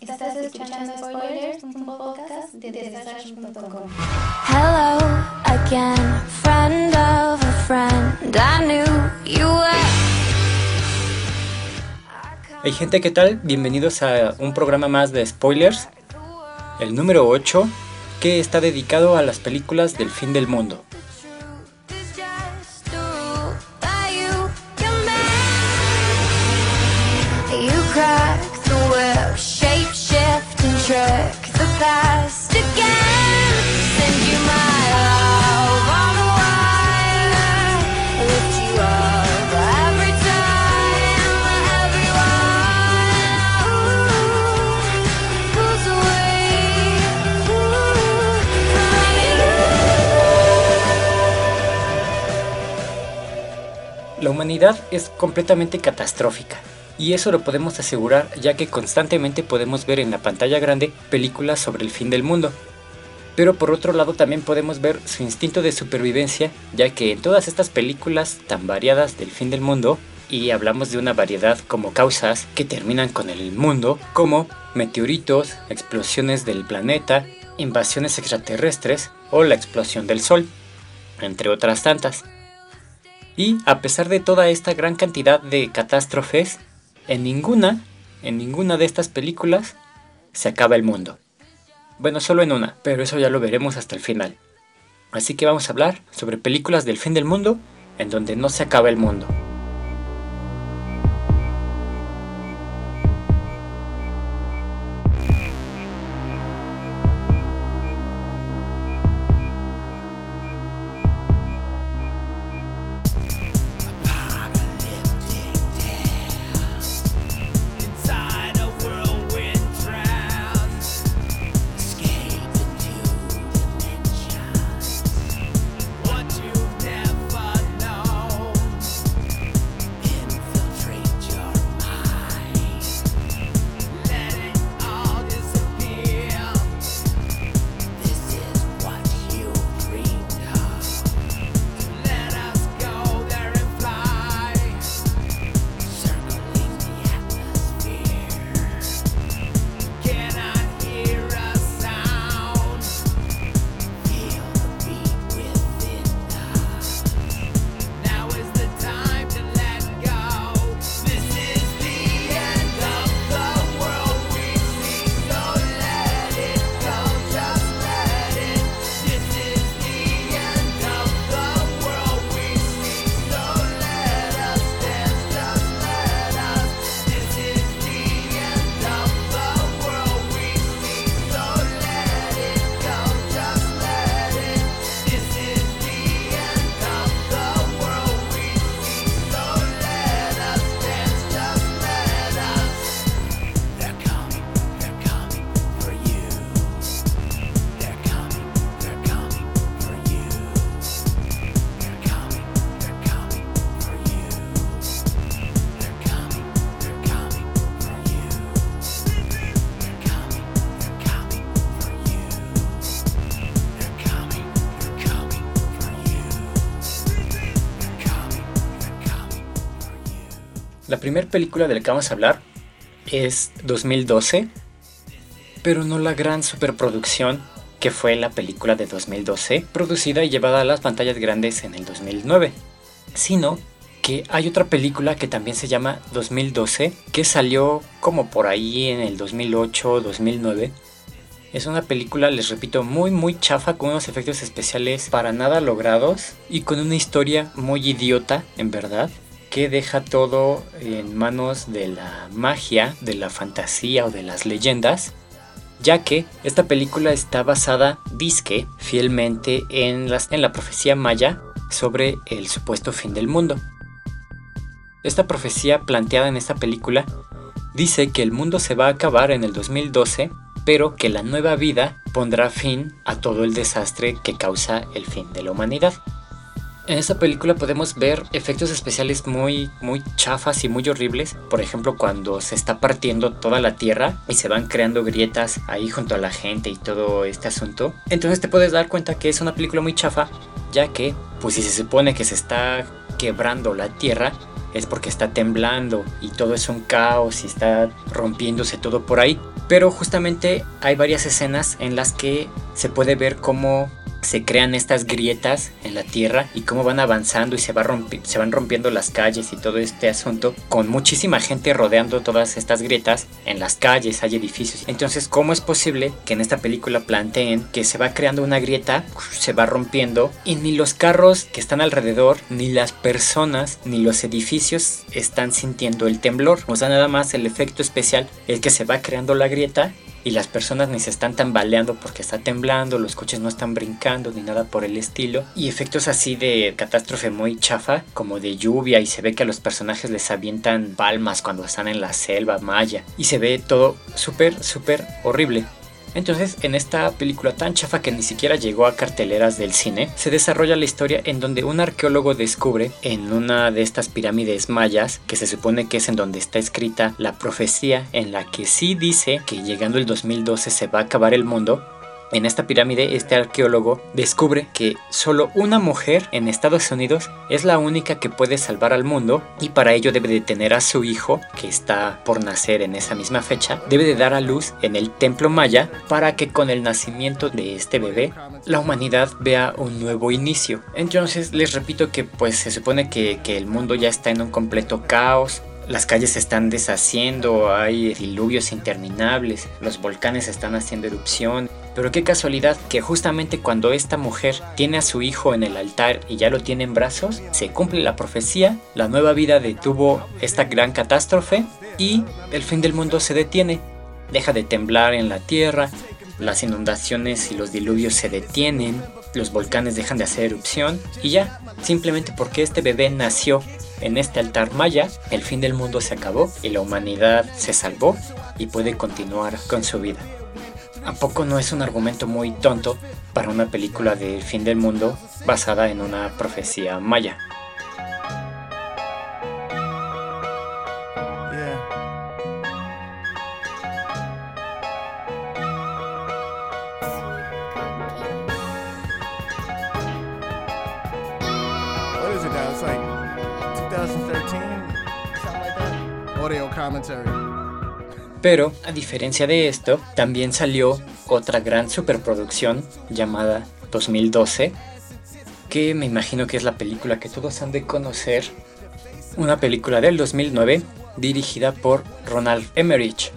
Estás escuchando Spoilers, un podcast de Desastre.com. Hello again, friend of a friend. I knew you were. Hey gente, ¿qué tal? Bienvenidos a un programa más de spoilers, el número 8, que está dedicado a las películas del fin del mundo. La humanidad es completamente catastrófica. Y eso lo podemos asegurar ya que constantemente podemos ver en la pantalla grande películas sobre el fin del mundo. Pero por otro lado también podemos ver su instinto de supervivencia, ya que en todas estas películas tan variadas del fin del mundo, y hablamos de una variedad como causas que terminan con el mundo, como meteoritos, explosiones del planeta, invasiones extraterrestres o la explosión del Sol, entre otras tantas. Y a pesar de toda esta gran cantidad de catástrofes, en ninguna, en ninguna de estas películas se acaba el mundo. Bueno, solo en una, pero eso ya lo veremos hasta el final. Así que vamos a hablar sobre películas del fin del mundo en donde no se acaba el mundo. Primera película de la que vamos a hablar es 2012, pero no la gran superproducción que fue la película de 2012, producida y llevada a las pantallas grandes en el 2009, sino que hay otra película que también se llama 2012, que salió como por ahí en el 2008 2009. Es una película, les repito, muy muy chafa con unos efectos especiales para nada logrados y con una historia muy idiota, en verdad que deja todo en manos de la magia, de la fantasía o de las leyendas, ya que esta película está basada, disque, fielmente en, en la profecía maya sobre el supuesto fin del mundo. Esta profecía planteada en esta película dice que el mundo se va a acabar en el 2012, pero que la nueva vida pondrá fin a todo el desastre que causa el fin de la humanidad. En esta película podemos ver efectos especiales muy, muy chafas y muy horribles. Por ejemplo, cuando se está partiendo toda la tierra y se van creando grietas ahí junto a la gente y todo este asunto. Entonces te puedes dar cuenta que es una película muy chafa, ya que, pues si se supone que se está quebrando la tierra, es porque está temblando y todo es un caos y está rompiéndose todo por ahí. Pero justamente hay varias escenas en las que se puede ver cómo se crean estas grietas en la tierra y cómo van avanzando y se, va rompi- se van rompiendo las calles y todo este asunto con muchísima gente rodeando todas estas grietas en las calles. Hay edificios. Entonces cómo es posible que en esta película planteen que se va creando una grieta se va rompiendo y ni los carros que están alrededor ni las personas ni los edificios están sintiendo el temblor o sea nada más el efecto especial es que se va creando la grieta y las personas ni se están tambaleando porque está temblando, los coches no están brincando ni nada por el estilo. Y efectos así de catástrofe muy chafa, como de lluvia y se ve que a los personajes les avientan palmas cuando están en la selva maya. Y se ve todo súper, súper horrible. Entonces, en esta película tan chafa que ni siquiera llegó a carteleras del cine, se desarrolla la historia en donde un arqueólogo descubre en una de estas pirámides mayas, que se supone que es en donde está escrita la profecía en la que sí dice que llegando el 2012 se va a acabar el mundo, en esta pirámide, este arqueólogo descubre que solo una mujer en Estados Unidos es la única que puede salvar al mundo y para ello debe de tener a su hijo, que está por nacer en esa misma fecha, debe de dar a luz en el templo maya para que con el nacimiento de este bebé la humanidad vea un nuevo inicio. Entonces les repito que pues se supone que, que el mundo ya está en un completo caos, las calles se están deshaciendo, hay diluvios interminables, los volcanes están haciendo erupción. Pero qué casualidad que justamente cuando esta mujer tiene a su hijo en el altar y ya lo tiene en brazos, se cumple la profecía, la nueva vida detuvo esta gran catástrofe y el fin del mundo se detiene. Deja de temblar en la tierra, las inundaciones y los diluvios se detienen, los volcanes dejan de hacer erupción y ya, simplemente porque este bebé nació en este altar maya, el fin del mundo se acabó y la humanidad se salvó y puede continuar con su vida. ¿A no es un argumento muy tonto para una película del fin del mundo basada en una profecía maya? Pero, a diferencia de esto, también salió otra gran superproducción llamada 2012, que me imagino que es la película que todos han de conocer. Una película del 2009 dirigida por Ronald Emmerich.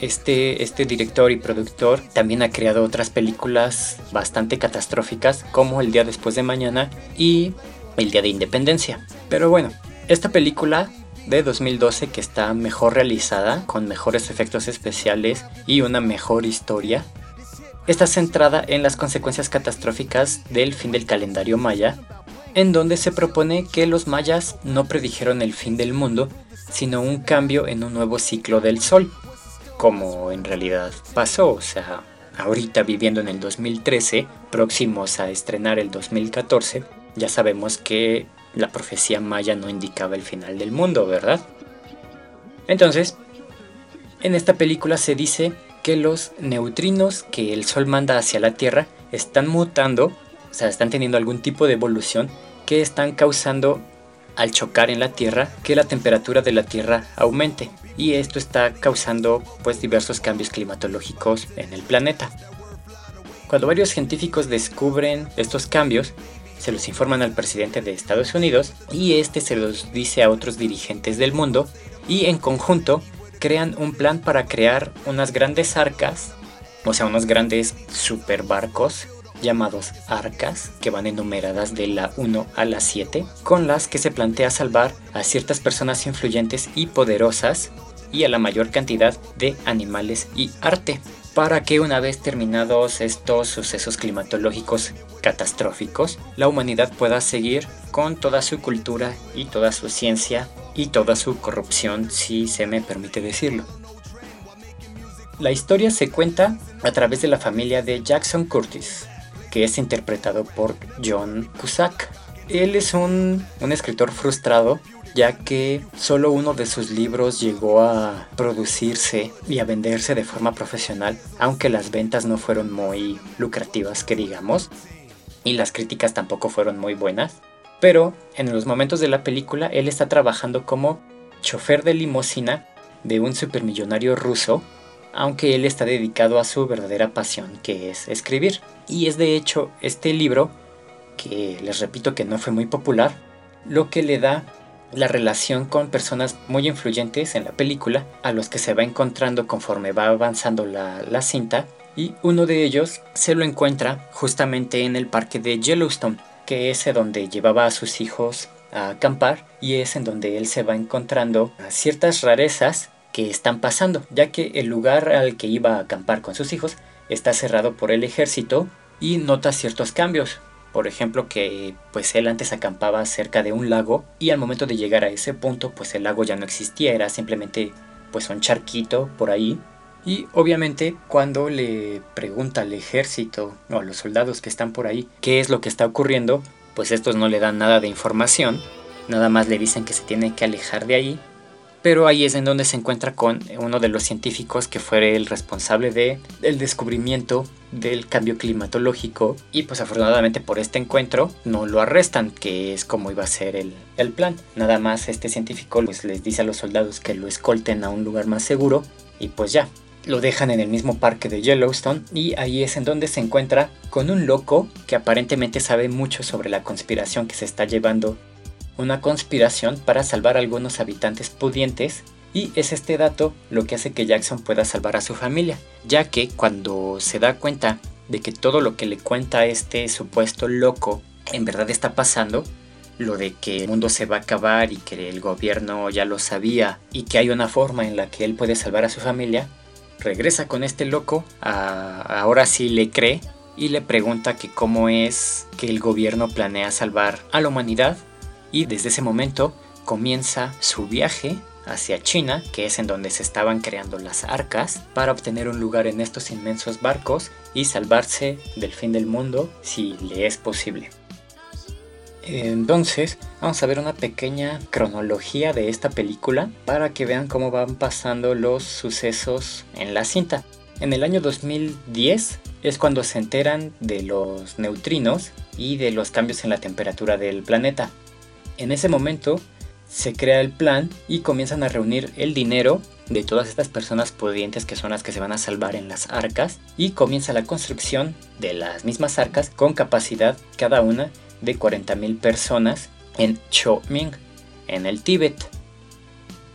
Este, este director y productor también ha creado otras películas bastante catastróficas como El Día Después de Mañana y El Día de Independencia. Pero bueno, esta película de 2012 que está mejor realizada, con mejores efectos especiales y una mejor historia, está centrada en las consecuencias catastróficas del fin del calendario maya, en donde se propone que los mayas no predijeron el fin del mundo, sino un cambio en un nuevo ciclo del sol, como en realidad pasó, o sea, ahorita viviendo en el 2013, próximos a estrenar el 2014, ya sabemos que la profecía maya no indicaba el final del mundo, ¿verdad? Entonces, en esta película se dice que los neutrinos que el Sol manda hacia la Tierra están mutando, o sea, están teniendo algún tipo de evolución que están causando al chocar en la Tierra que la temperatura de la Tierra aumente y esto está causando pues diversos cambios climatológicos en el planeta. Cuando varios científicos descubren estos cambios, se los informan al presidente de Estados Unidos y este se los dice a otros dirigentes del mundo y en conjunto crean un plan para crear unas grandes arcas, o sea, unos grandes superbarcos llamados arcas, que van enumeradas de la 1 a la 7, con las que se plantea salvar a ciertas personas influyentes y poderosas y a la mayor cantidad de animales y arte, para que una vez terminados estos sucesos climatológicos catastróficos, la humanidad pueda seguir con toda su cultura y toda su ciencia y toda su corrupción, si se me permite decirlo. La historia se cuenta a través de la familia de Jackson Curtis, que es interpretado por John Cusack. Él es un, un escritor frustrado ya que solo uno de sus libros llegó a producirse y a venderse de forma profesional, aunque las ventas no fueron muy lucrativas que digamos, y las críticas tampoco fueron muy buenas. Pero en los momentos de la película él está trabajando como chofer de limusina de un supermillonario ruso, aunque él está dedicado a su verdadera pasión, que es escribir. Y es de hecho este libro, que les repito que no fue muy popular, lo que le da la relación con personas muy influyentes en la película, a los que se va encontrando conforme va avanzando la, la cinta, y uno de ellos se lo encuentra justamente en el parque de Yellowstone, que es donde llevaba a sus hijos a acampar y es en donde él se va encontrando ciertas rarezas que están pasando, ya que el lugar al que iba a acampar con sus hijos está cerrado por el ejército y nota ciertos cambios. Por ejemplo, que pues él antes acampaba cerca de un lago y al momento de llegar a ese punto, pues el lago ya no existía, era simplemente pues un charquito por ahí. Y obviamente cuando le pregunta al ejército o a los soldados que están por ahí qué es lo que está ocurriendo, pues estos no le dan nada de información, nada más le dicen que se tiene que alejar de ahí pero ahí es en donde se encuentra con uno de los científicos que fue el responsable de el descubrimiento del cambio climatológico. Y pues afortunadamente por este encuentro no lo arrestan que es como iba a ser el, el plan. Nada más este científico pues les dice a los soldados que lo escolten a un lugar más seguro y pues ya lo dejan en el mismo parque de Yellowstone. Y ahí es en donde se encuentra con un loco que aparentemente sabe mucho sobre la conspiración que se está llevando una conspiración para salvar a algunos habitantes pudientes y es este dato lo que hace que Jackson pueda salvar a su familia, ya que cuando se da cuenta de que todo lo que le cuenta este supuesto loco en verdad está pasando, lo de que el mundo se va a acabar y que el gobierno ya lo sabía y que hay una forma en la que él puede salvar a su familia, regresa con este loco, ahora sí le cree y le pregunta que cómo es que el gobierno planea salvar a la humanidad y desde ese momento comienza su viaje hacia China, que es en donde se estaban creando las arcas, para obtener un lugar en estos inmensos barcos y salvarse del fin del mundo si le es posible. Entonces, vamos a ver una pequeña cronología de esta película para que vean cómo van pasando los sucesos en la cinta. En el año 2010 es cuando se enteran de los neutrinos y de los cambios en la temperatura del planeta. En ese momento se crea el plan y comienzan a reunir el dinero de todas estas personas pudientes que son las que se van a salvar en las arcas y comienza la construcción de las mismas arcas con capacidad cada una de 40.000 personas en Choming, en el Tíbet.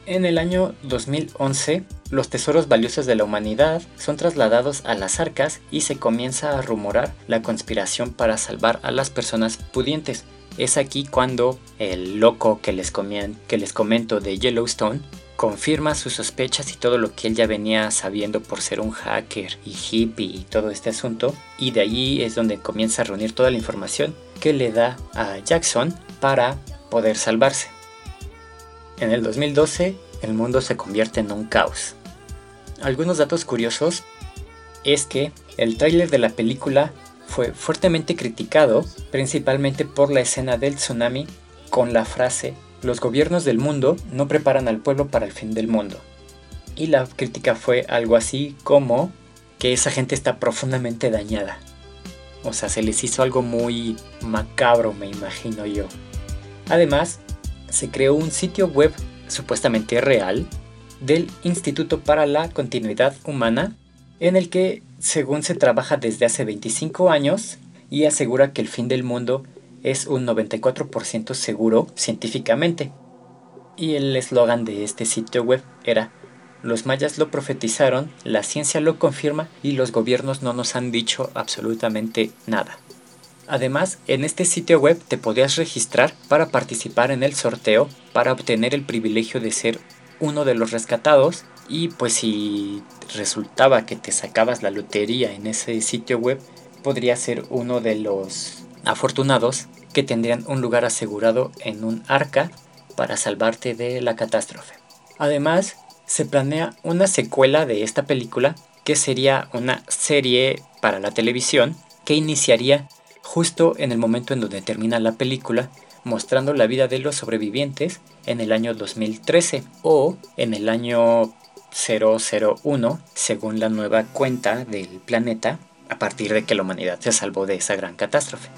En el año 2011, los tesoros valiosos de la humanidad son trasladados a las arcas y se comienza a rumorar la conspiración para salvar a las personas pudientes. Es aquí cuando el loco que les, comien- que les comento de Yellowstone confirma sus sospechas y todo lo que él ya venía sabiendo por ser un hacker y hippie y todo este asunto. Y de allí es donde comienza a reunir toda la información que le da a Jackson para poder salvarse. En el 2012 el mundo se convierte en un caos. Algunos datos curiosos es que el tráiler de la película fue fuertemente criticado, principalmente por la escena del tsunami con la frase los gobiernos del mundo no preparan al pueblo para el fin del mundo. Y la crítica fue algo así como que esa gente está profundamente dañada. O sea, se les hizo algo muy macabro, me imagino yo. Además, se creó un sitio web supuestamente real del Instituto para la Continuidad Humana, en el que, según se trabaja desde hace 25 años, y asegura que el fin del mundo es un 94% seguro científicamente. Y el eslogan de este sitio web era, los mayas lo profetizaron, la ciencia lo confirma y los gobiernos no nos han dicho absolutamente nada. Además, en este sitio web te podías registrar para participar en el sorteo para obtener el privilegio de ser uno de los rescatados y pues si resultaba que te sacabas la lotería en ese sitio web, podría ser uno de los afortunados que tendrían un lugar asegurado en un arca para salvarte de la catástrofe. Además, se planea una secuela de esta película que sería una serie para la televisión que iniciaría justo en el momento en donde termina la película, mostrando la vida de los sobrevivientes en el año 2013 o en el año 001, según la nueva cuenta del planeta, a partir de que la humanidad se salvó de esa gran catástrofe.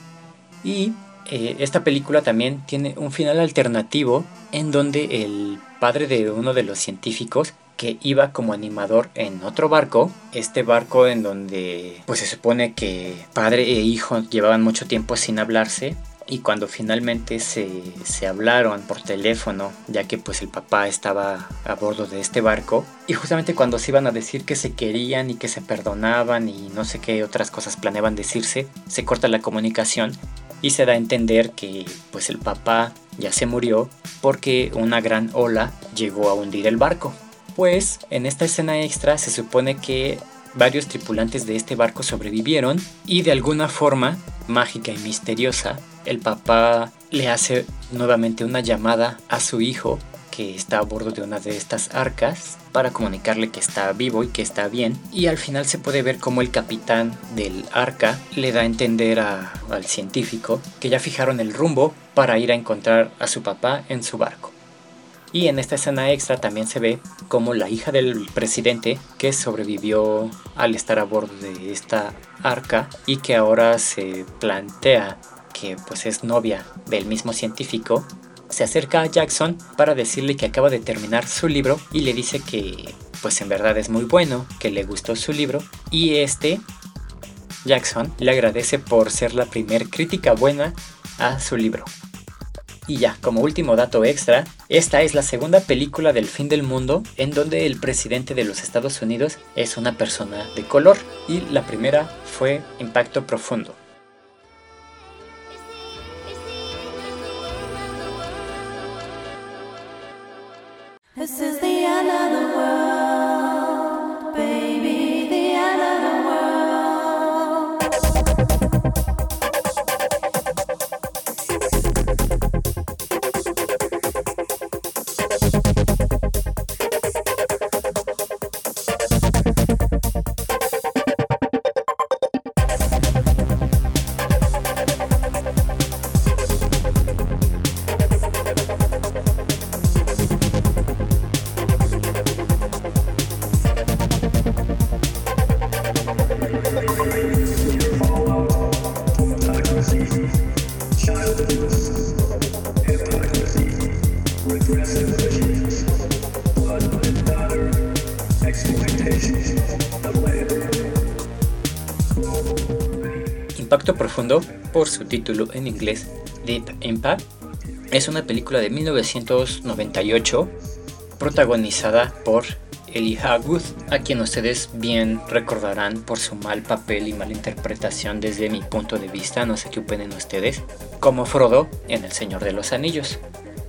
Y eh, esta película también tiene un final alternativo en donde el padre de uno de los científicos que iba como animador en otro barco, este barco en donde pues se supone que padre e hijo llevaban mucho tiempo sin hablarse y cuando finalmente se, se, hablaron por teléfono, ya que pues el papá estaba a bordo de este barco, y justamente cuando se iban a decir que se querían y que se perdonaban y no sé qué otras cosas planeaban decirse, se corta la comunicación y se da a entender que pues el papá ya se murió porque una gran ola llegó a hundir el barco. Pues en esta escena extra se supone que varios tripulantes de este barco sobrevivieron y de alguna forma mágica y misteriosa el papá le hace nuevamente una llamada a su hijo que está a bordo de una de estas arcas para comunicarle que está vivo y que está bien y al final se puede ver como el capitán del arca le da a entender al científico que ya fijaron el rumbo para ir a encontrar a su papá en su barco. Y en esta escena extra también se ve como la hija del presidente que sobrevivió al estar a bordo de esta arca y que ahora se plantea que pues es novia del mismo científico, se acerca a Jackson para decirle que acaba de terminar su libro y le dice que pues en verdad es muy bueno, que le gustó su libro y este Jackson le agradece por ser la primer crítica buena a su libro. Y ya, como último dato extra, esta es la segunda película del fin del mundo en donde el presidente de los Estados Unidos es una persona de color y la primera fue Impacto Profundo. Profundo, por su título en inglés Deep Impact, es una película de 1998 protagonizada por Elijah Wood, a quien ustedes bien recordarán por su mal papel y mala interpretación desde mi punto de vista, no sé qué opinen ustedes, como Frodo en El Señor de los Anillos.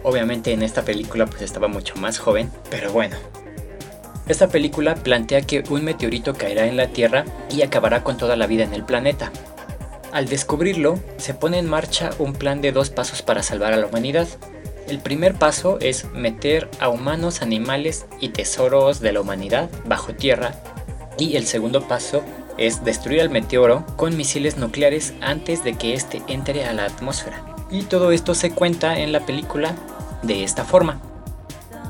Obviamente en esta película pues estaba mucho más joven, pero bueno. Esta película plantea que un meteorito caerá en la Tierra y acabará con toda la vida en el planeta. Al descubrirlo, se pone en marcha un plan de dos pasos para salvar a la humanidad. El primer paso es meter a humanos, animales y tesoros de la humanidad bajo tierra. Y el segundo paso es destruir al meteoro con misiles nucleares antes de que éste entre a la atmósfera. Y todo esto se cuenta en la película de esta forma.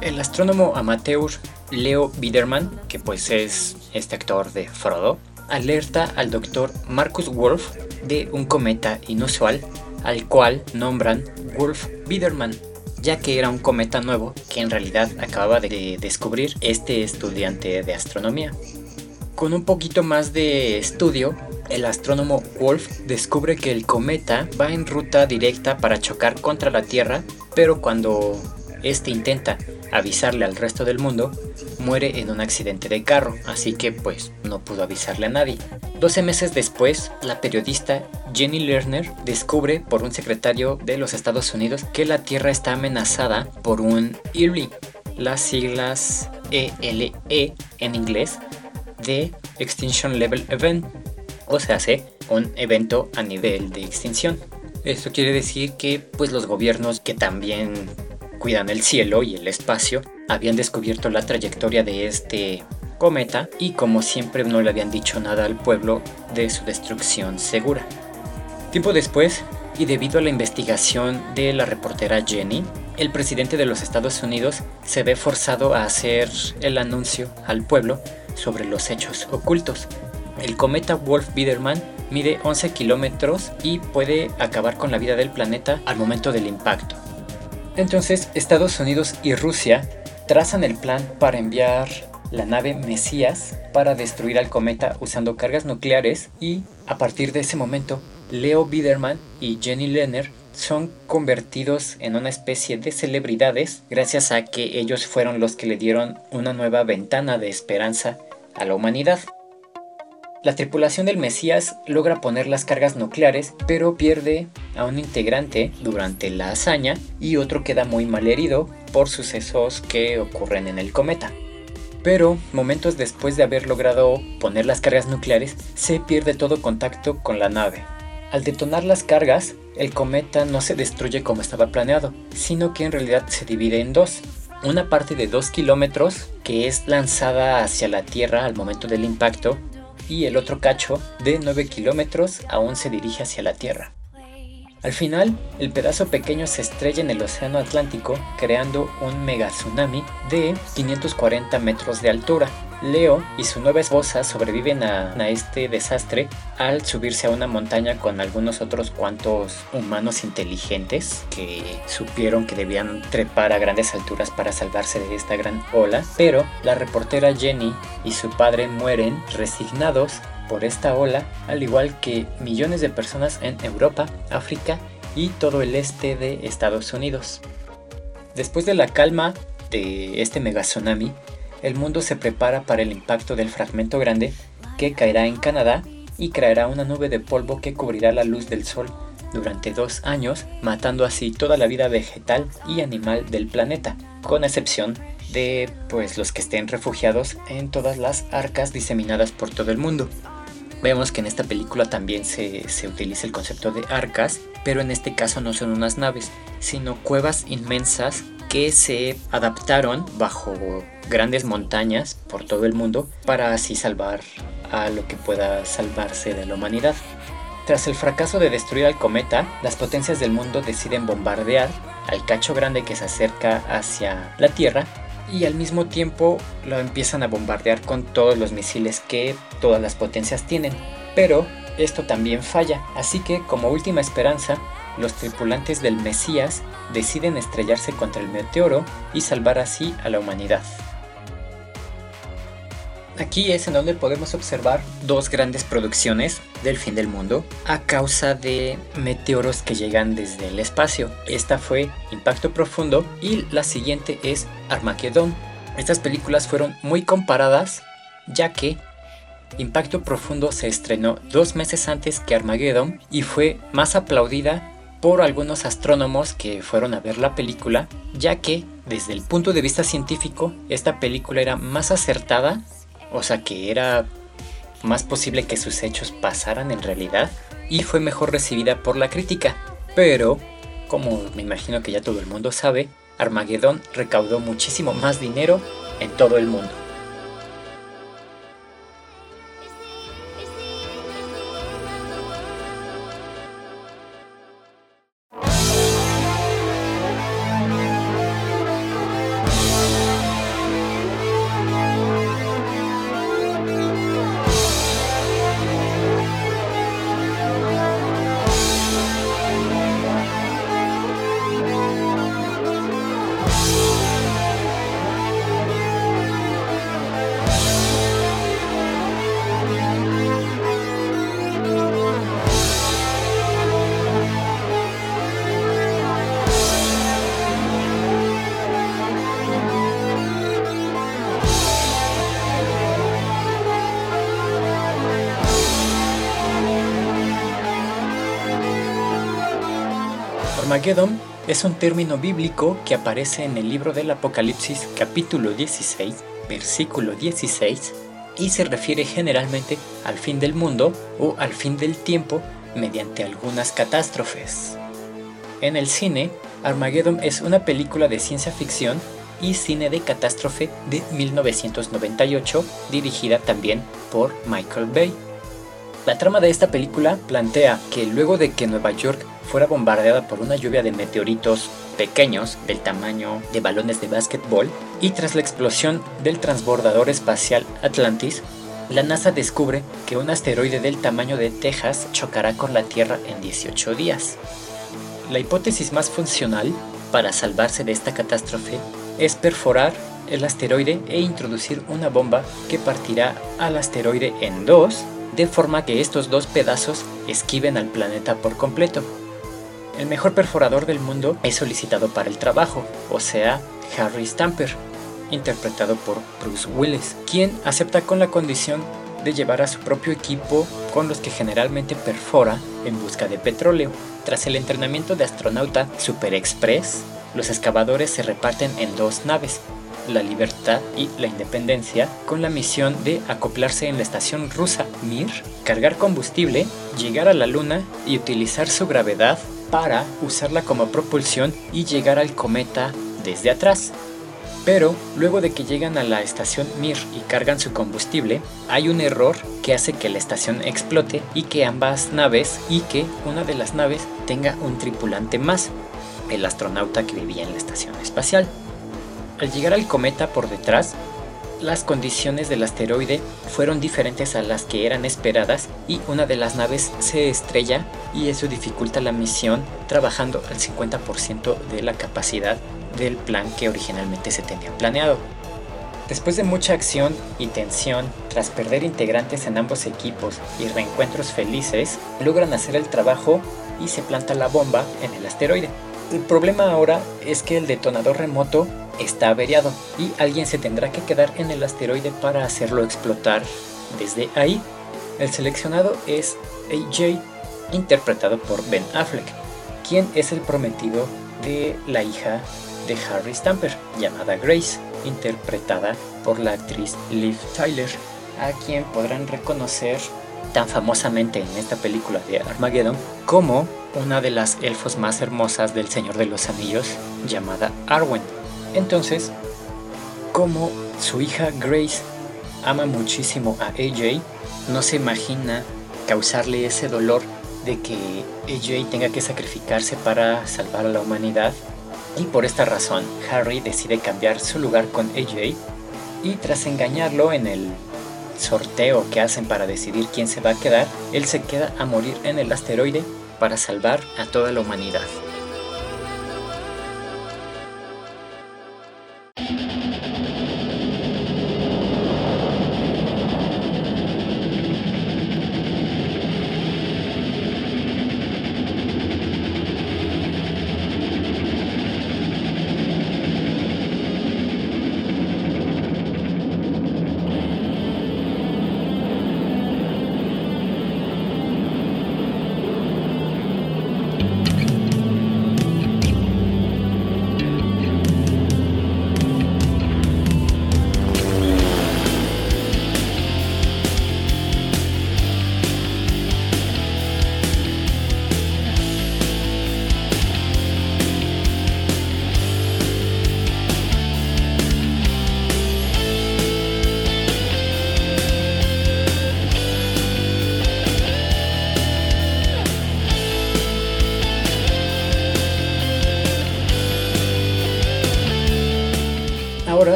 El astrónomo amateur Leo Biederman, que pues es este actor de Frodo, alerta al doctor Marcus Wolf de un cometa inusual al cual nombran Wolf Biederman, ya que era un cometa nuevo que en realidad acababa de descubrir este estudiante de astronomía. Con un poquito más de estudio, el astrónomo Wolf descubre que el cometa va en ruta directa para chocar contra la Tierra, pero cuando este intenta avisarle al resto del mundo, muere en un accidente de carro, así que pues no pudo avisarle a nadie. 12 meses después, la periodista Jenny Lerner descubre por un secretario de los Estados Unidos que la Tierra está amenazada por un ELE, las siglas ELE en inglés, de Extinction Level Event, o sea, hace un evento a nivel de extinción. Esto quiere decir que pues los gobiernos que también cuidan el cielo y el espacio habían descubierto la trayectoria de este cometa y como siempre no le habían dicho nada al pueblo de su destrucción segura. Tiempo después, y debido a la investigación de la reportera Jenny, el presidente de los Estados Unidos se ve forzado a hacer el anuncio al pueblo sobre los hechos ocultos. El cometa Wolf-Biedermann mide 11 kilómetros y puede acabar con la vida del planeta al momento del impacto. Entonces, Estados Unidos y Rusia trazan el plan para enviar la nave Mesías para destruir al cometa usando cargas nucleares y a partir de ese momento, Leo Biederman y Jenny Lenner son convertidos en una especie de celebridades gracias a que ellos fueron los que le dieron una nueva ventana de esperanza a la humanidad. La tripulación del Mesías logra poner las cargas nucleares, pero pierde a un integrante durante la hazaña y otro queda muy mal herido por sucesos que ocurren en el cometa. Pero momentos después de haber logrado poner las cargas nucleares, se pierde todo contacto con la nave. Al detonar las cargas, el cometa no se destruye como estaba planeado, sino que en realidad se divide en dos. Una parte de 2 kilómetros que es lanzada hacia la Tierra al momento del impacto y el otro cacho de 9 kilómetros aún se dirige hacia la Tierra. Al final, el pedazo pequeño se estrella en el Océano Atlántico, creando un mega tsunami de 540 metros de altura. Leo y su nueva esposa sobreviven a, a este desastre al subirse a una montaña con algunos otros cuantos humanos inteligentes que supieron que debían trepar a grandes alturas para salvarse de esta gran ola, pero la reportera Jenny y su padre mueren resignados por esta ola, al igual que millones de personas en Europa, África y todo el este de Estados Unidos. Después de la calma de este mega tsunami, el mundo se prepara para el impacto del fragmento grande que caerá en Canadá y creará una nube de polvo que cubrirá la luz del sol durante dos años, matando así toda la vida vegetal y animal del planeta, con excepción de pues los que estén refugiados en todas las arcas diseminadas por todo el mundo. Vemos que en esta película también se, se, utiliza el concepto de arcas, pero en este caso no son unas naves, sino cuevas inmensas que se adaptaron bajo grandes montañas por todo el mundo para así salvar a lo que pueda salvarse de la humanidad. Tras el fracaso de destruir al cometa, las potencias del mundo deciden bombardear al cacho grande que se acerca hacia la Tierra y al mismo tiempo lo empiezan a bombardear con todos los misiles que todas las potencias tienen. Pero esto también falla, así que como última esperanza, los tripulantes del Mesías deciden estrellarse contra el meteoro y salvar así a la humanidad. Aquí es en donde podemos observar dos grandes producciones del fin del mundo a causa de meteoros que llegan desde el espacio. Esta fue Impacto Profundo y la siguiente es Armageddon. Estas películas fueron muy comparadas ya que Impacto Profundo se estrenó dos meses antes que Armageddon y fue más aplaudida por algunos astrónomos que fueron a ver la película, ya que desde el punto de vista científico esta película era más acertada o sea que era más posible que sus hechos pasaran en realidad y fue mejor recibida por la crítica. Pero, como me imagino que ya todo el mundo sabe, Armageddon recaudó muchísimo más dinero en todo el mundo. Armageddon es un término bíblico que aparece en el libro del Apocalipsis capítulo 16, versículo 16, y se refiere generalmente al fin del mundo o al fin del tiempo mediante algunas catástrofes. En el cine, Armageddon es una película de ciencia ficción y cine de catástrofe de 1998 dirigida también por Michael Bay. La trama de esta película plantea que luego de que Nueva York fuera bombardeada por una lluvia de meteoritos pequeños del tamaño de balones de básquetbol y tras la explosión del transbordador espacial Atlantis, la NASA descubre que un asteroide del tamaño de Texas chocará con la Tierra en 18 días. La hipótesis más funcional para salvarse de esta catástrofe es perforar el asteroide e introducir una bomba que partirá al asteroide en dos, de forma que estos dos pedazos esquiven al planeta por completo. El mejor perforador del mundo es solicitado para el trabajo, o sea, Harry Stamper, interpretado por Bruce Willis, quien acepta con la condición de llevar a su propio equipo con los que generalmente perfora en busca de petróleo. Tras el entrenamiento de astronauta Super Express, los excavadores se reparten en dos naves, la Libertad y la Independencia, con la misión de acoplarse en la estación rusa Mir, cargar combustible, llegar a la Luna y utilizar su gravedad para usarla como propulsión y llegar al cometa desde atrás. Pero luego de que llegan a la estación Mir y cargan su combustible, hay un error que hace que la estación explote y que ambas naves y que una de las naves tenga un tripulante más, el astronauta que vivía en la estación espacial. Al llegar al cometa por detrás, las condiciones del asteroide fueron diferentes a las que eran esperadas y una de las naves se estrella y eso dificulta la misión trabajando al 50% de la capacidad del plan que originalmente se tenía planeado. Después de mucha acción y tensión, tras perder integrantes en ambos equipos y reencuentros felices, logran hacer el trabajo y se planta la bomba en el asteroide. El problema ahora es que el detonador remoto está averiado y alguien se tendrá que quedar en el asteroide para hacerlo explotar desde ahí. El seleccionado es AJ, interpretado por Ben Affleck, quien es el prometido de la hija de Harry Stamper, llamada Grace, interpretada por la actriz Liv Tyler, a quien podrán reconocer tan famosamente en esta película de Armageddon como una de las elfos más hermosas del Señor de los Anillos, llamada Arwen. Entonces, como su hija Grace ama muchísimo a AJ, no se imagina causarle ese dolor de que AJ tenga que sacrificarse para salvar a la humanidad. Y por esta razón, Harry decide cambiar su lugar con AJ y tras engañarlo en el sorteo que hacen para decidir quién se va a quedar, él se queda a morir en el asteroide para salvar a toda la humanidad.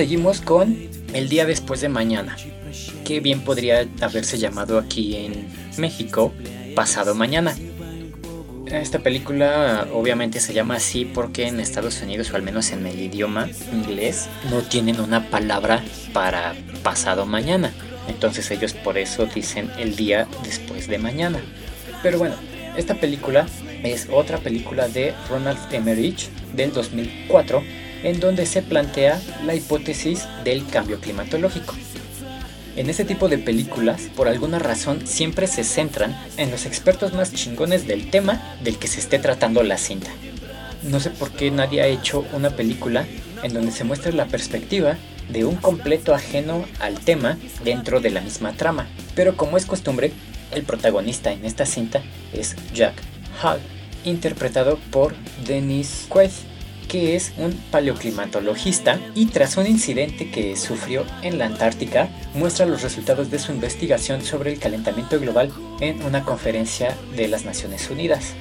Seguimos con El día después de mañana, que bien podría haberse llamado aquí en México Pasado Mañana. Esta película obviamente se llama así porque en Estados Unidos, o al menos en el idioma inglés, no tienen una palabra para pasado mañana. Entonces ellos por eso dicen el día después de mañana. Pero bueno, esta película es otra película de Ronald Emmerich del 2004 en donde se plantea la hipótesis del cambio climatológico. En este tipo de películas, por alguna razón, siempre se centran en los expertos más chingones del tema del que se esté tratando la cinta. No sé por qué nadie ha hecho una película en donde se muestre la perspectiva de un completo ajeno al tema dentro de la misma trama. Pero como es costumbre, el protagonista en esta cinta es Jack Hall, interpretado por Dennis Quaid, que es un paleoclimatologista y tras un incidente que sufrió en la Antártica, muestra los resultados de su investigación sobre el calentamiento global en una conferencia de las Naciones Unidas.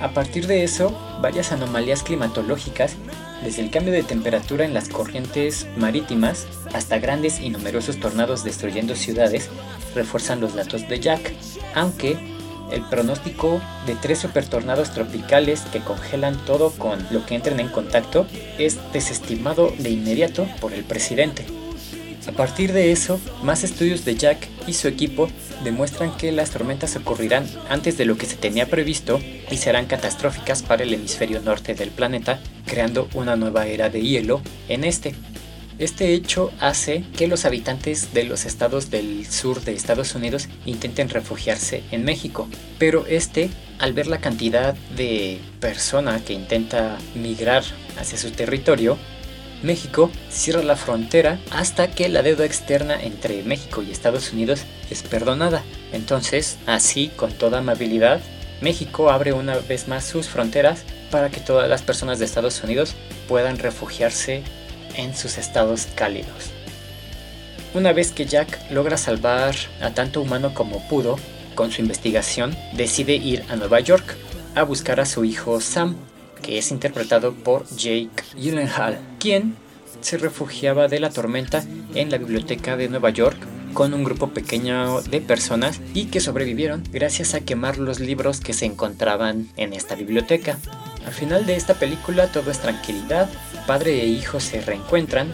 A partir de eso, varias anomalías climatológicas desde el cambio de temperatura en las corrientes marítimas hasta grandes y numerosos tornados destruyendo ciudades, refuerzan los datos de Jack, aunque el pronóstico de tres supertornados tropicales que congelan todo con lo que entren en contacto es desestimado de inmediato por el presidente. A partir de eso, más estudios de Jack y su equipo demuestran que las tormentas ocurrirán antes de lo que se tenía previsto y serán catastróficas para el hemisferio norte del planeta, creando una nueva era de hielo en este. Este hecho hace que los habitantes de los estados del sur de Estados Unidos intenten refugiarse en México, pero este, al ver la cantidad de persona que intenta migrar hacia su territorio, México cierra la frontera hasta que la deuda externa entre México y Estados Unidos es perdonada. Entonces, así, con toda amabilidad, México abre una vez más sus fronteras para que todas las personas de Estados Unidos puedan refugiarse en sus estados cálidos. Una vez que Jack logra salvar a tanto humano como pudo, con su investigación decide ir a Nueva York a buscar a su hijo Sam, que es interpretado por Jake Gyllenhaal, quien se refugiaba de la tormenta en la biblioteca de Nueva York con un grupo pequeño de personas y que sobrevivieron gracias a quemar los libros que se encontraban en esta biblioteca. Al final de esta película todo es tranquilidad, padre e hijo se reencuentran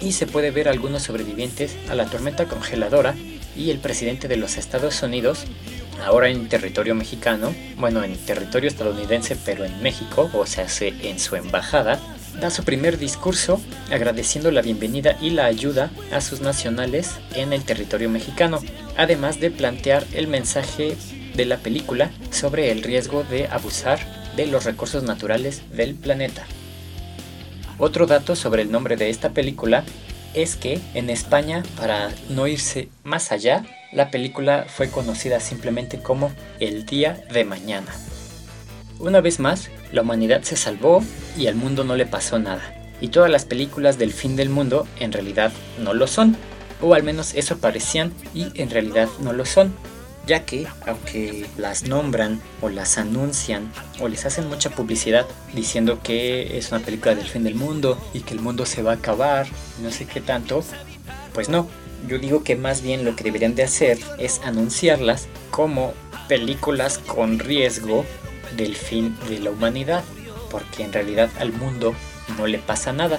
y se puede ver algunos sobrevivientes a la tormenta congeladora y el presidente de los Estados Unidos, ahora en territorio mexicano, bueno, en territorio estadounidense, pero en México, o sea, se- en su embajada, da su primer discurso agradeciendo la bienvenida y la ayuda a sus nacionales en el territorio mexicano, además de plantear el mensaje de la película sobre el riesgo de abusar de los recursos naturales del planeta. Otro dato sobre el nombre de esta película es que en España, para no irse más allá, la película fue conocida simplemente como El Día de Mañana. Una vez más, la humanidad se salvó y al mundo no le pasó nada. Y todas las películas del fin del mundo en realidad no lo son. O al menos eso parecían y en realidad no lo son. Ya que, aunque las nombran o las anuncian o les hacen mucha publicidad diciendo que es una película del fin del mundo y que el mundo se va a acabar, no sé qué tanto, pues no. Yo digo que más bien lo que deberían de hacer es anunciarlas como películas con riesgo del fin de la humanidad, porque en realidad al mundo no le pasa nada.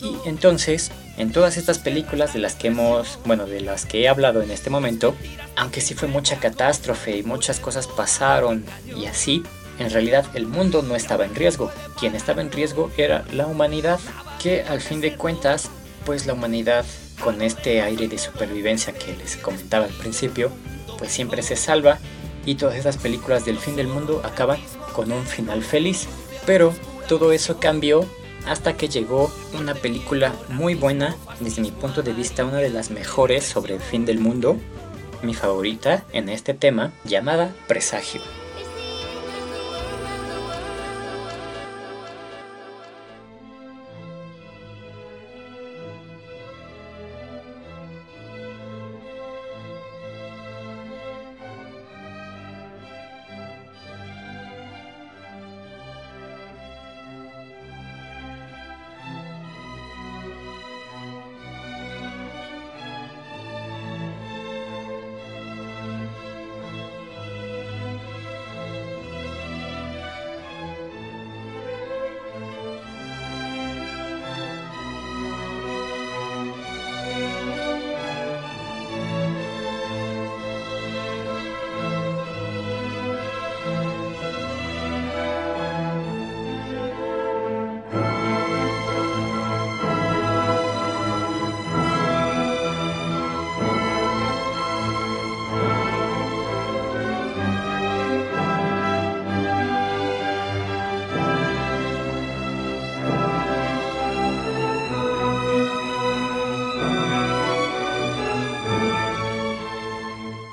Y entonces, en todas estas películas de las que hemos, bueno, de las que he hablado en este momento, aunque sí fue mucha catástrofe y muchas cosas pasaron y así, en realidad el mundo no estaba en riesgo. Quien estaba en riesgo era la humanidad, que al fin de cuentas, pues la humanidad con este aire de supervivencia que les comentaba al principio, pues siempre se salva y todas esas películas del fin del mundo acaban con un final feliz. Pero todo eso cambió hasta que llegó una película muy buena, desde mi punto de vista una de las mejores sobre el fin del mundo, mi favorita en este tema, llamada Presagio.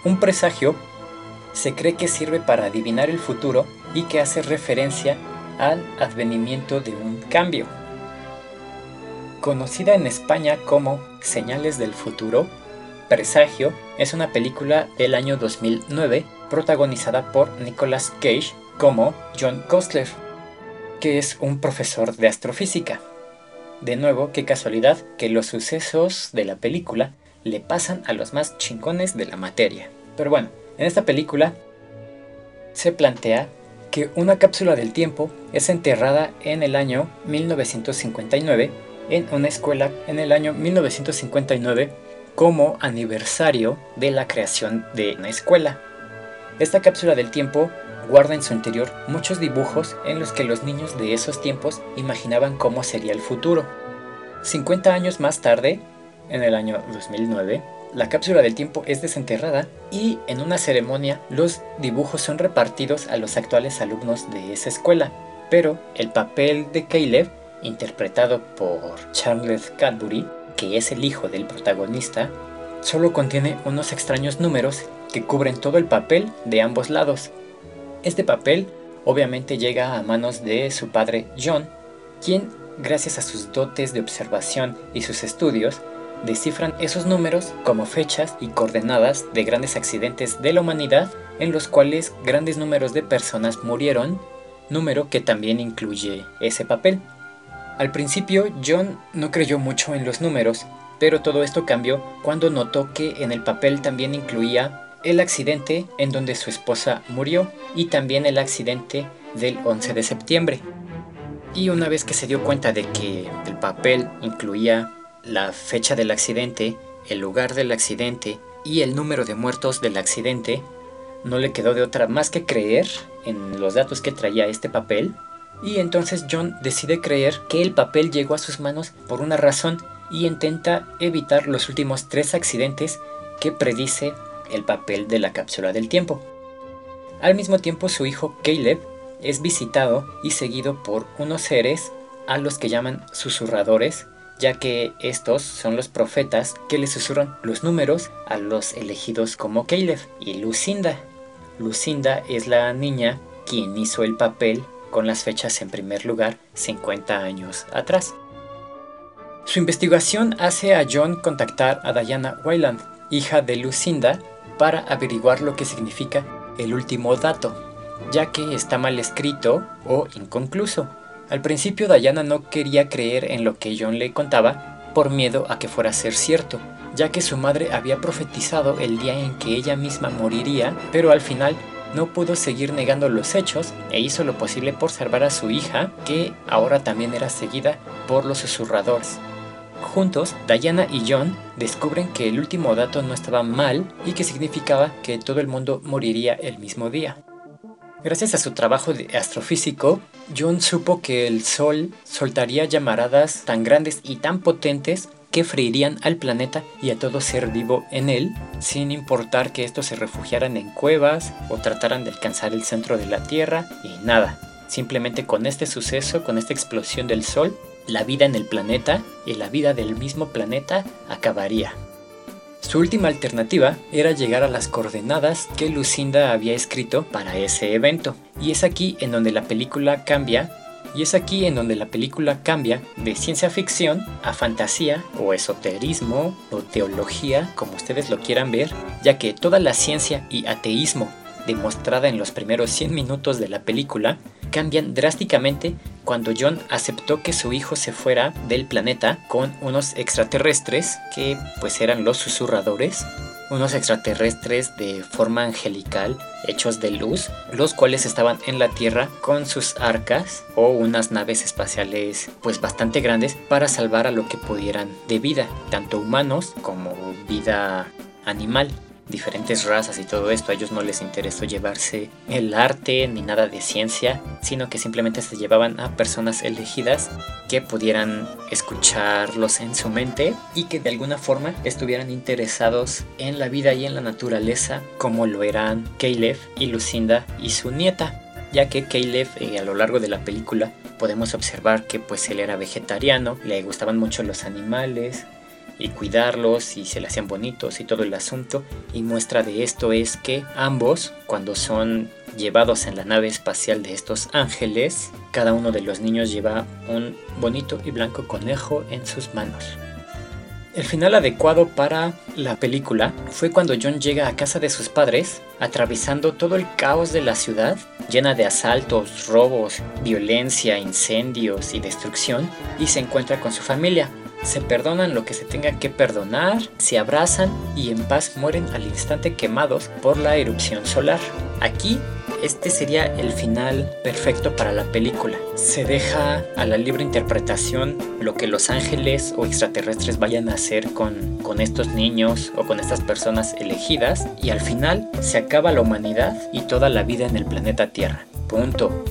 Un presagio se cree que sirve para adivinar el futuro y que hace referencia al advenimiento de un cambio. Conocida en España como Señales del Futuro, Presagio es una película del año 2009 protagonizada por Nicolas Cage como John Costler, que es un profesor de astrofísica. De nuevo, qué casualidad que los sucesos de la película le pasan a los más chingones de la materia. Pero bueno, en esta película se plantea que una cápsula del tiempo es enterrada en el año 1959 en una escuela en el año 1959 como aniversario de la creación de una escuela. Esta cápsula del tiempo guarda en su interior muchos dibujos en los que los niños de esos tiempos imaginaban cómo sería el futuro. 50 años más tarde, en el año 2009, la cápsula del tiempo es desenterrada y en una ceremonia los dibujos son repartidos a los actuales alumnos de esa escuela. Pero el papel de Caleb, interpretado por Charles Cadbury, que es el hijo del protagonista, solo contiene unos extraños números que cubren todo el papel de ambos lados. Este papel obviamente llega a manos de su padre John, quien, gracias a sus dotes de observación y sus estudios, descifran esos números como fechas y coordenadas de grandes accidentes de la humanidad en los cuales grandes números de personas murieron, número que también incluye ese papel. Al principio John no creyó mucho en los números, pero todo esto cambió cuando notó que en el papel también incluía el accidente en donde su esposa murió y también el accidente del 11 de septiembre. Y una vez que se dio cuenta de que el papel incluía la fecha del accidente, el lugar del accidente y el número de muertos del accidente, no le quedó de otra más que creer en los datos que traía este papel. Y entonces John decide creer que el papel llegó a sus manos por una razón y intenta evitar los últimos tres accidentes que predice el papel de la cápsula del tiempo. Al mismo tiempo su hijo Caleb es visitado y seguido por unos seres a los que llaman susurradores, ya que estos son los profetas que le susurran los números a los elegidos como Caleb y Lucinda. Lucinda es la niña quien hizo el papel con las fechas en primer lugar 50 años atrás. Su investigación hace a John contactar a Diana Wayland, hija de Lucinda, para averiguar lo que significa el último dato, ya que está mal escrito o inconcluso. Al principio Diana no quería creer en lo que John le contaba por miedo a que fuera a ser cierto, ya que su madre había profetizado el día en que ella misma moriría, pero al final no pudo seguir negando los hechos e hizo lo posible por salvar a su hija, que ahora también era seguida por los susurradores. Juntos, Diana y John descubren que el último dato no estaba mal y que significaba que todo el mundo moriría el mismo día. Gracias a su trabajo de astrofísico, John supo que el Sol soltaría llamaradas tan grandes y tan potentes que freirían al planeta y a todo ser vivo en él, sin importar que estos se refugiaran en cuevas o trataran de alcanzar el centro de la Tierra y nada. Simplemente con este suceso, con esta explosión del Sol, la vida en el planeta y la vida del mismo planeta acabaría. Su última alternativa era llegar a las coordenadas que Lucinda había escrito para ese evento, y es aquí en donde la película cambia, y es aquí en donde la película cambia de ciencia ficción a fantasía o esoterismo o teología, como ustedes lo quieran ver, ya que toda la ciencia y ateísmo demostrada en los primeros 100 minutos de la película cambian drásticamente cuando John aceptó que su hijo se fuera del planeta con unos extraterrestres que pues eran los susurradores, unos extraterrestres de forma angelical hechos de luz, los cuales estaban en la Tierra con sus arcas o unas naves espaciales pues bastante grandes para salvar a lo que pudieran de vida, tanto humanos como vida animal diferentes razas y todo esto, a ellos no les interesó llevarse el arte ni nada de ciencia, sino que simplemente se llevaban a personas elegidas que pudieran escucharlos en su mente y que de alguna forma estuvieran interesados en la vida y en la naturaleza como lo eran Caleb y Lucinda y su nieta ya que Caleb eh, a lo largo de la película podemos observar que pues él era vegetariano, le gustaban mucho los animales, y cuidarlos y se le hacían bonitos y todo el asunto. Y muestra de esto es que ambos, cuando son llevados en la nave espacial de estos ángeles, cada uno de los niños lleva un bonito y blanco conejo en sus manos. El final adecuado para la película fue cuando John llega a casa de sus padres, atravesando todo el caos de la ciudad, llena de asaltos, robos, violencia, incendios y destrucción, y se encuentra con su familia. Se perdonan lo que se tenga que perdonar, se abrazan y en paz mueren al instante quemados por la erupción solar. Aquí este sería el final perfecto para la película. Se deja a la libre interpretación lo que los ángeles o extraterrestres vayan a hacer con, con estos niños o con estas personas elegidas y al final se acaba la humanidad y toda la vida en el planeta Tierra. Punto.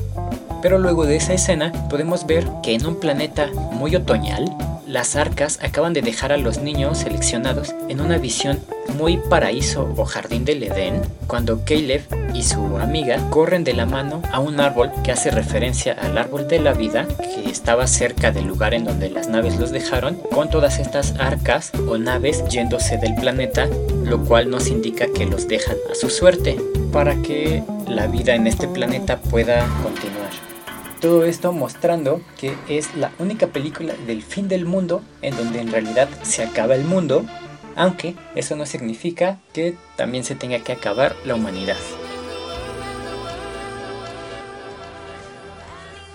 Pero luego de esa escena podemos ver que en un planeta muy otoñal, las arcas acaban de dejar a los niños seleccionados en una visión muy paraíso o jardín del Edén, cuando Caleb y su amiga corren de la mano a un árbol que hace referencia al árbol de la vida que estaba cerca del lugar en donde las naves los dejaron, con todas estas arcas o naves yéndose del planeta, lo cual nos indica que los dejan a su suerte para que la vida en este planeta pueda continuar. Todo esto mostrando que es la única película del fin del mundo en donde en realidad se acaba el mundo, aunque eso no significa que también se tenga que acabar la humanidad.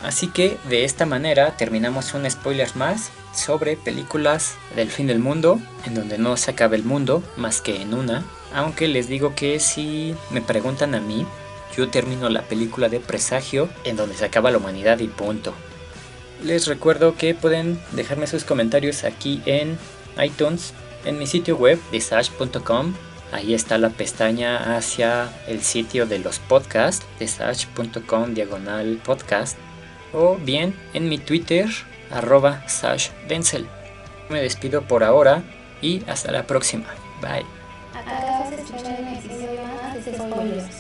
Así que de esta manera terminamos un spoiler más sobre películas del fin del mundo, en donde no se acaba el mundo más que en una, aunque les digo que si me preguntan a mí, yo termino la película de Presagio en donde se acaba la humanidad y punto. Les recuerdo que pueden dejarme sus comentarios aquí en iTunes, en mi sitio web desage.com. Ahí está la pestaña hacia el sitio de los podcasts, desage.com diagonal podcast. O bien en mi Twitter, arroba Denzel. Me despido por ahora y hasta la próxima. Bye. Acabas de más de Spoilers.